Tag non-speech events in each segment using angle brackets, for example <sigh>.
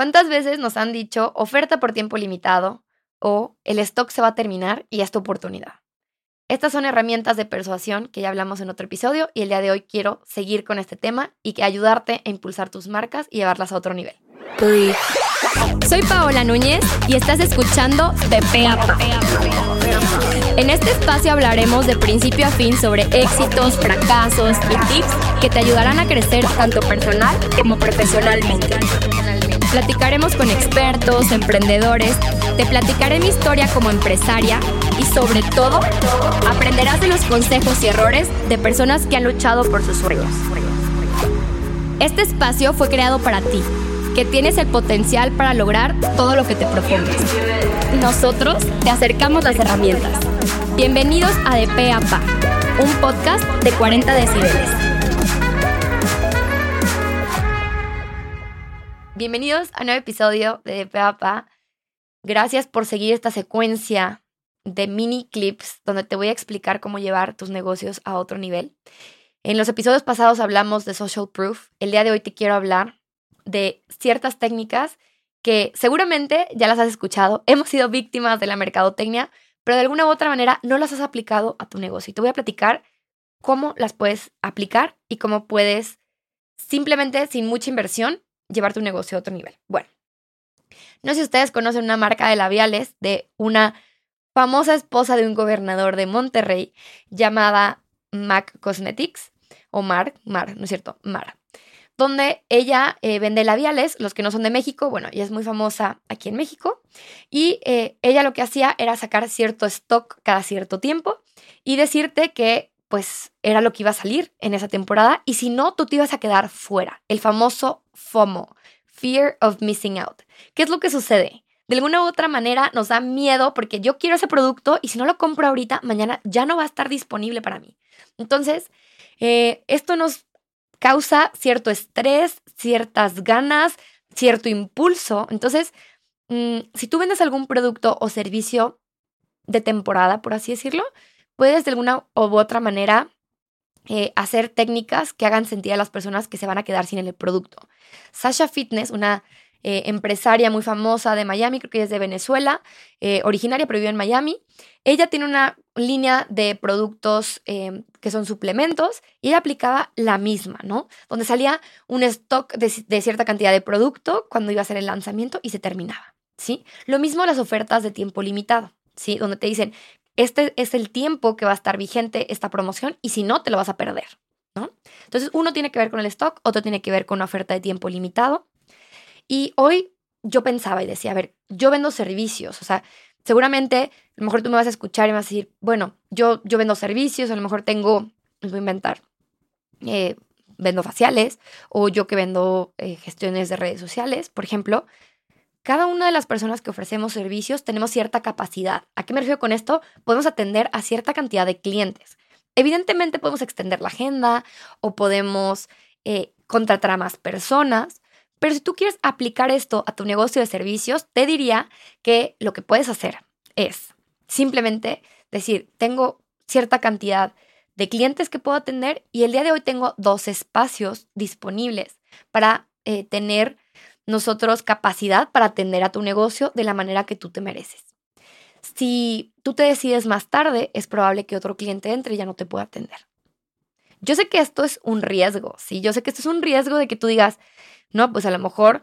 ¿Cuántas veces nos han dicho oferta por tiempo limitado o el stock se va a terminar y es tu oportunidad? Estas son herramientas de persuasión que ya hablamos en otro episodio y el día de hoy quiero seguir con este tema y que ayudarte a impulsar tus marcas y llevarlas a otro nivel. Soy Paola Núñez y estás escuchando De Pe En este espacio hablaremos de principio a fin sobre éxitos, fracasos y tips que te ayudarán a crecer tanto personal como profesionalmente. Platicaremos con expertos, emprendedores, te platicaré mi historia como empresaria y sobre todo aprenderás de los consejos y errores de personas que han luchado por sus sueños. Este espacio fue creado para ti, que tienes el potencial para lograr todo lo que te propongas. Nosotros te acercamos las herramientas. Bienvenidos a De un podcast de 40 decibeles. Bienvenidos a un nuevo episodio de Peapa. Gracias por seguir esta secuencia de mini clips donde te voy a explicar cómo llevar tus negocios a otro nivel. En los episodios pasados hablamos de social proof. El día de hoy te quiero hablar de ciertas técnicas que seguramente ya las has escuchado. <laughs> Hemos sido víctimas de la mercadotecnia, pero de alguna u otra manera no las has aplicado a tu negocio. Y te voy a platicar cómo las puedes aplicar y cómo puedes simplemente sin mucha inversión llevar tu negocio a otro nivel. Bueno, no sé si ustedes conocen una marca de labiales de una famosa esposa de un gobernador de Monterrey llamada MAC Cosmetics, o Mar, Mar, ¿no es cierto? Mar, donde ella eh, vende labiales, los que no son de México, bueno, ella es muy famosa aquí en México, y eh, ella lo que hacía era sacar cierto stock cada cierto tiempo y decirte que pues era lo que iba a salir en esa temporada y si no, tú te ibas a quedar fuera, el famoso FOMO, Fear of Missing Out. ¿Qué es lo que sucede? De alguna u otra manera nos da miedo porque yo quiero ese producto y si no lo compro ahorita, mañana ya no va a estar disponible para mí. Entonces, eh, esto nos causa cierto estrés, ciertas ganas, cierto impulso. Entonces, mm, si tú vendes algún producto o servicio de temporada, por así decirlo, puedes de alguna u otra manera eh, hacer técnicas que hagan sentir a las personas que se van a quedar sin el producto. Sasha Fitness, una eh, empresaria muy famosa de Miami, creo que es de Venezuela, eh, originaria pero vive en Miami. Ella tiene una línea de productos que son suplementos y ella aplicaba la misma, ¿no? Donde salía un stock de, de, cierta cantidad de producto cuando iba a ser el lanzamiento y se terminaba, ¿sí? Lo mismo las ofertas de tiempo limitado, ¿sí? Donde te dicen, este es el tiempo que va a estar vigente esta promoción y si no, te lo vas a perder, ¿no? Entonces, uno tiene que ver con el stock, otro tiene que ver con una oferta de tiempo limitado. Y hoy yo pensaba y decía, a ver, yo vendo servicios, o sea, seguramente a lo mejor tú me vas a escuchar y vas a decir, bueno, yo, yo vendo servicios, a lo mejor tengo, les voy a inventar, eh, vendo faciales o yo que vendo eh, gestiones de redes sociales, por ejemplo, cada una de las personas que ofrecemos servicios tenemos cierta capacidad. ¿A qué me refiero con esto? Podemos atender a cierta cantidad de clientes. Evidentemente podemos extender la agenda o podemos eh, contratar a más personas, pero si tú quieres aplicar esto a tu negocio de servicios, te diría que lo que puedes hacer es simplemente decir, tengo cierta cantidad de clientes que puedo atender y el día de hoy tengo dos espacios disponibles para eh, tener nosotros capacidad para atender a tu negocio de la manera que tú te mereces. Si tú te decides más tarde, es probable que otro cliente entre y ya no te pueda atender. Yo sé que esto es un riesgo, sí, yo sé que esto es un riesgo de que tú digas, no, pues a lo mejor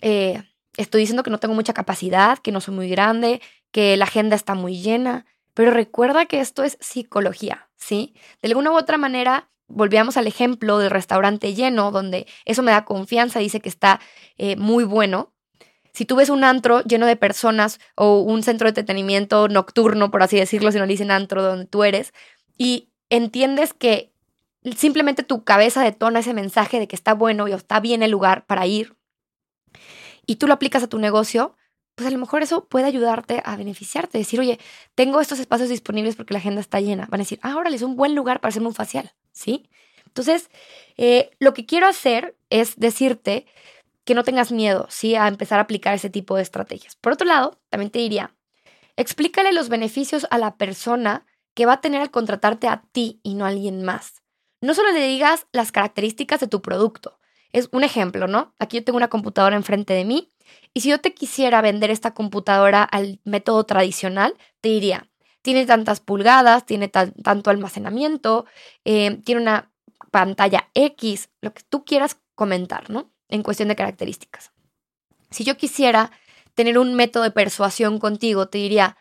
eh, estoy diciendo que no tengo mucha capacidad, que no soy muy grande, que la agenda está muy llena, pero recuerda que esto es psicología, ¿sí? De alguna u otra manera, volvíamos al ejemplo del restaurante lleno, donde eso me da confianza, dice que está eh, muy bueno. Si tú ves un antro lleno de personas o un centro de entretenimiento nocturno, por así decirlo, si no le dicen antro donde tú eres, y entiendes que simplemente tu cabeza detona ese mensaje de que está bueno y está bien el lugar para ir, y tú lo aplicas a tu negocio, pues a lo mejor eso puede ayudarte a beneficiarte. Decir, oye, tengo estos espacios disponibles porque la agenda está llena. Van a decir, ah, órale, es un buen lugar para hacerme un facial, ¿sí? Entonces, eh, lo que quiero hacer es decirte que no tengas miedo, ¿sí? A empezar a aplicar ese tipo de estrategias. Por otro lado, también te diría, explícale los beneficios a la persona que va a tener al contratarte a ti y no a alguien más. No solo le digas las características de tu producto. Es un ejemplo, ¿no? Aquí yo tengo una computadora enfrente de mí Y si yo te quisiera vender esta computadora al método tradicional, te diría, tiene tantas pulgadas, tiene tanto almacenamiento, eh, tiene una pantalla X, lo que tú quieras comentar, ¿no? En cuestión de características. Si yo quisiera tener un método de persuasión contigo, te diría,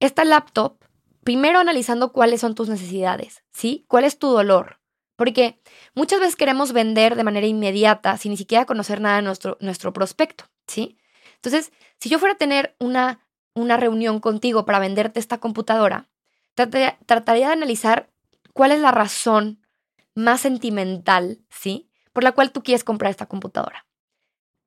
esta laptop, primero analizando cuáles son tus necesidades, ¿sí? ¿Cuál es tu dolor? Porque muchas veces queremos vender de manera inmediata sin ni siquiera conocer nada de nuestro, nuestro prospecto, ¿sí? Entonces, si yo fuera a tener una, una reunión contigo para venderte esta computadora, trataría, de analizar cuál es la razón más sentimental, ¿sí? Por la cual tú quieres comprar esta computadora.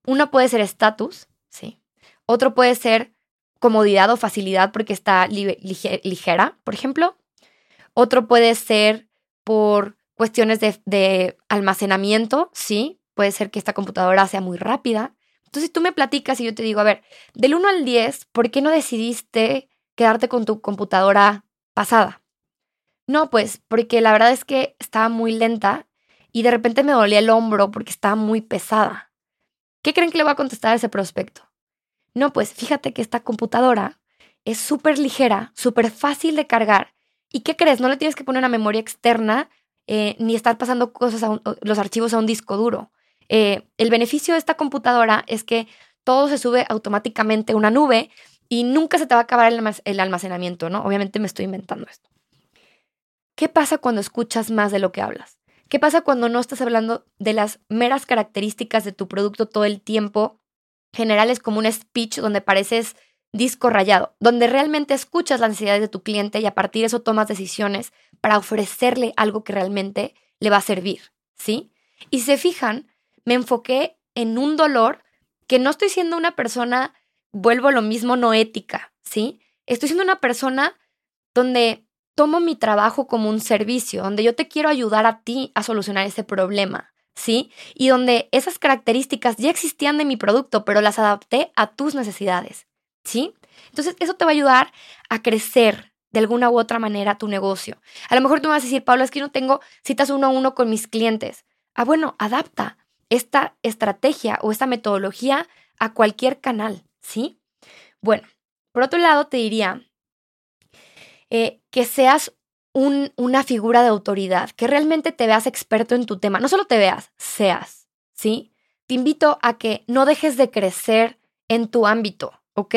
Uno puede ser estatus, ¿sí? Otro puede ser comodidad o facilidad porque está ligera, por ejemplo. Otro puede ser por cuestiones de, de, almacenamiento, ¿sí? Puede ser que esta computadora sea muy rápida. Entonces, tú me platicas y yo te digo, a ver, del 1 al 10, ¿por qué no decidiste quedarte con tu computadora pasada? No, pues porque la verdad es que estaba muy lenta y de repente me dolía el hombro porque estaba muy pesada. ¿Qué creen que le voy a contestar a ese prospecto? No, pues fíjate que esta computadora es súper ligera, súper fácil de cargar. ¿Y qué crees? No le tienes que poner una memoria externa eh, ni estar pasando cosas a los archivos a un disco duro. Eh, el beneficio de esta computadora es que todo se sube automáticamente a una nube y nunca se te va a acabar el almacenamiento, ¿no? Obviamente me estoy inventando esto. ¿Qué pasa cuando escuchas más de lo que hablas? ¿Qué pasa cuando no estás hablando de las meras características de tu producto todo el tiempo, generales como un speech donde pareces disco rayado, donde realmente escuchas las necesidades de tu cliente y a partir de eso tomas decisiones para ofrecerle algo que realmente le va a servir, ¿sí? Y se fijan, me enfoqué en un dolor que no estoy siendo una persona, vuelvo lo mismo, no ética, ¿sí? Estoy siendo una persona donde tomo mi trabajo como un servicio, donde yo te quiero ayudar a ti a solucionar ese problema, ¿sí? Y donde esas características ya existían de mi producto, pero las adapté a tus necesidades, ¿sí? Entonces, eso te va a ayudar a crecer de alguna u otra manera tu negocio. A lo mejor tú me vas a decir, Pablo, es que no tengo citas uno a uno con mis clientes. Ah, bueno, adapta esta estrategia o esta metodología a cualquier canal, ¿sí? Bueno, por otro lado, te diría eh, que seas una figura de autoridad, que realmente te veas experto en tu tema. No solo te veas, seas, ¿sí? Te invito a que no dejes de crecer en tu ámbito, ¿ok?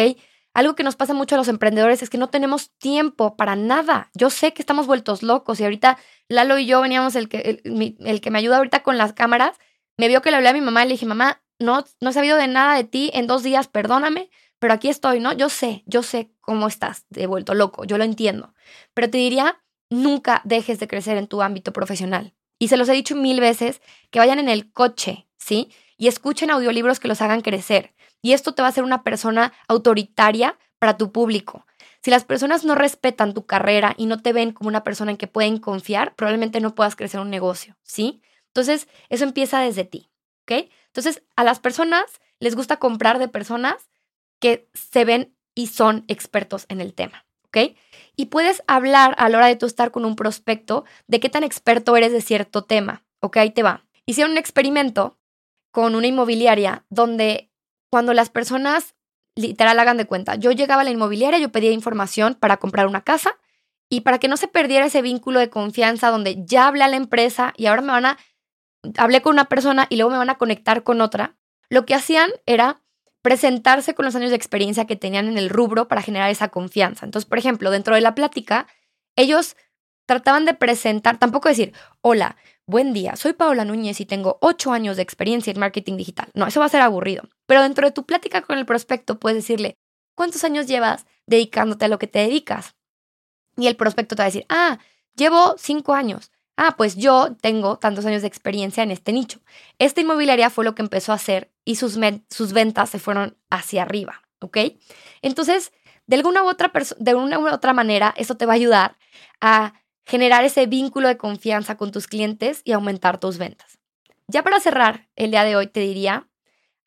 Algo que nos pasa mucho a los emprendedores es que no tenemos tiempo para nada. Yo sé que estamos vueltos locos y ahorita Lalo y yo veníamos, el que, el, que me ayuda ahorita con las cámaras, me vio que le hablé a mi mamá y le dije, mamá, no, no he sabido de nada de ti en dos días, perdóname, pero aquí estoy, ¿no? Yo sé, yo sé cómo estás de vuelto loco, yo lo entiendo. Pero te diría, nunca dejes de crecer en tu ámbito profesional. Y se los he dicho mil veces, que vayan en el coche, ¿sí? Y escuchen audiolibros que los hagan crecer. Y esto te va a hacer una persona autoritaria para tu público. Si las personas no respetan tu carrera y no te ven como una persona en que pueden confiar, probablemente no puedas crecer un negocio, ¿sí? Entonces, eso empieza desde ti, ¿ok? Entonces, a las personas les gusta comprar de personas que se ven y son expertos en el tema. ¿ok? Y puedes hablar a la hora de tú estar con un prospecto de qué tan experto eres de cierto tema, ¿ok? Ahí te va. Hicieron un experimento con una inmobiliaria donde cuando las personas literal hagan de cuenta, yo llegaba a la inmobiliaria, yo pedía información para comprar una casa y para que no se perdiera ese vínculo de confianza donde ya hablé a la empresa y ahora me van a, hablé con una persona y luego me van a conectar con otra, lo que hacían era presentarse con los años de experiencia que tenían en el rubro para generar esa confianza. Entonces, por ejemplo, dentro de la plática, ellos trataban de presentar, tampoco decir, hola, buen día, soy Paola Núñez y tengo ocho años de experiencia en marketing digital. No, eso va a ser aburrido. Pero dentro de tu plática con el prospecto puedes decirle, ¿cuántos años llevas dedicándote a lo que te dedicas? Y el prospecto te va a decir, ah, llevo cinco años ah, pues yo tengo tantos años de experiencia en este nicho. Esta inmobiliaria fue lo que empezó a hacer y sus, sus ventas se fueron hacia arriba, ¿ok? Entonces, de alguna, u otra de u otra manera, eso te va a ayudar a generar ese vínculo de confianza con tus clientes y aumentar tus ventas. Ya para cerrar el día de hoy te diría,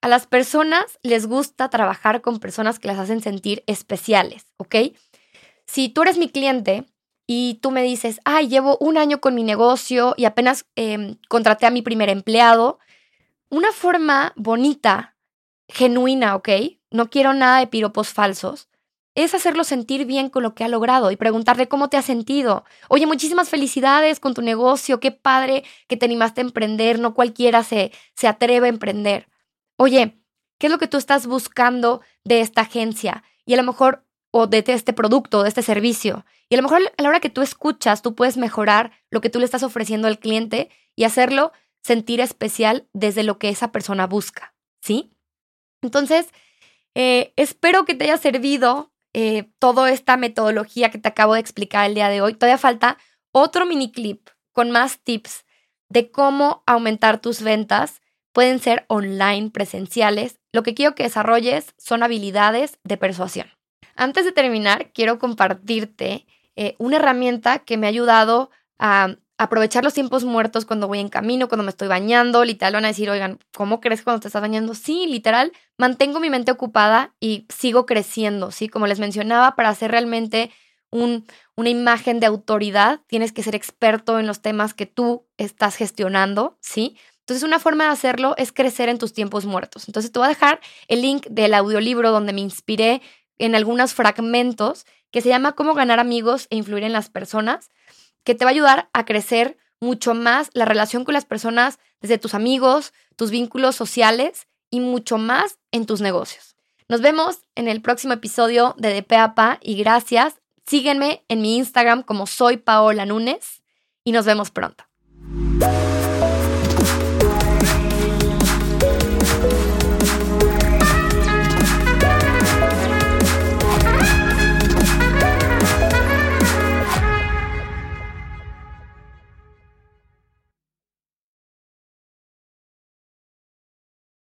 a las personas les gusta trabajar con personas que las hacen sentir especiales, ¿ok? Si tú eres mi cliente, y tú me dices, ay, llevo un año con mi negocio y apenas em, contraté a mi primer empleado, una forma bonita genuina, ¿ok? No quiero nada de piropos falsos. Es hacerlo sentir bien con lo que ha logrado y preguntarle cómo te has sentido. Oye, muchísimas felicidades con tu negocio, qué padre que te animaste a emprender, no cualquiera se, se atreve a emprender. Oye, ¿qué es lo que tú estás buscando de esta agencia? Y a lo mejor, o de este producto, de este servicio. Y a lo mejor a la hora que tú escuchas, tú puedes mejorar lo que tú le estás ofreciendo al cliente y hacerlo sentir especial desde lo que esa persona busca, ¿sí? Entonces, eh, espero que te haya servido eh, toda esta metodología que te acabo de explicar el día de hoy. Todavía falta otro mini clip con más tips de cómo aumentar tus ventas. Pueden ser online, presenciales. Lo que quiero que desarrolles son habilidades de persuasión. Antes de terminar, quiero compartirte eh, una herramienta que me ha ayudado a aprovechar los tiempos muertos cuando voy en camino, cuando me estoy bañando, literal van a decir, oigan, ¿cómo crees cuando te estás bañando? Sí, literal, mantengo mi mente ocupada y sigo creciendo, ¿sí? Como les mencionaba, para hacer realmente un, una imagen de autoridad, tienes que ser experto en los temas que tú estás gestionando, ¿sí? Entonces, una forma de hacerlo es crecer en tus tiempos muertos. Entonces, te voy a dejar el link del audiolibro donde me inspiré en algunos fragmentos que se llama Cómo ganar amigos e influir en las personas que te va a ayudar a crecer mucho más la relación con las personas, desde tus amigos, tus vínculos sociales y mucho más en tus negocios. Nos vemos en el próximo episodio de De Peapa y gracias. Sígueme en mi Instagram como soy Paola Núñez y nos vemos pronto.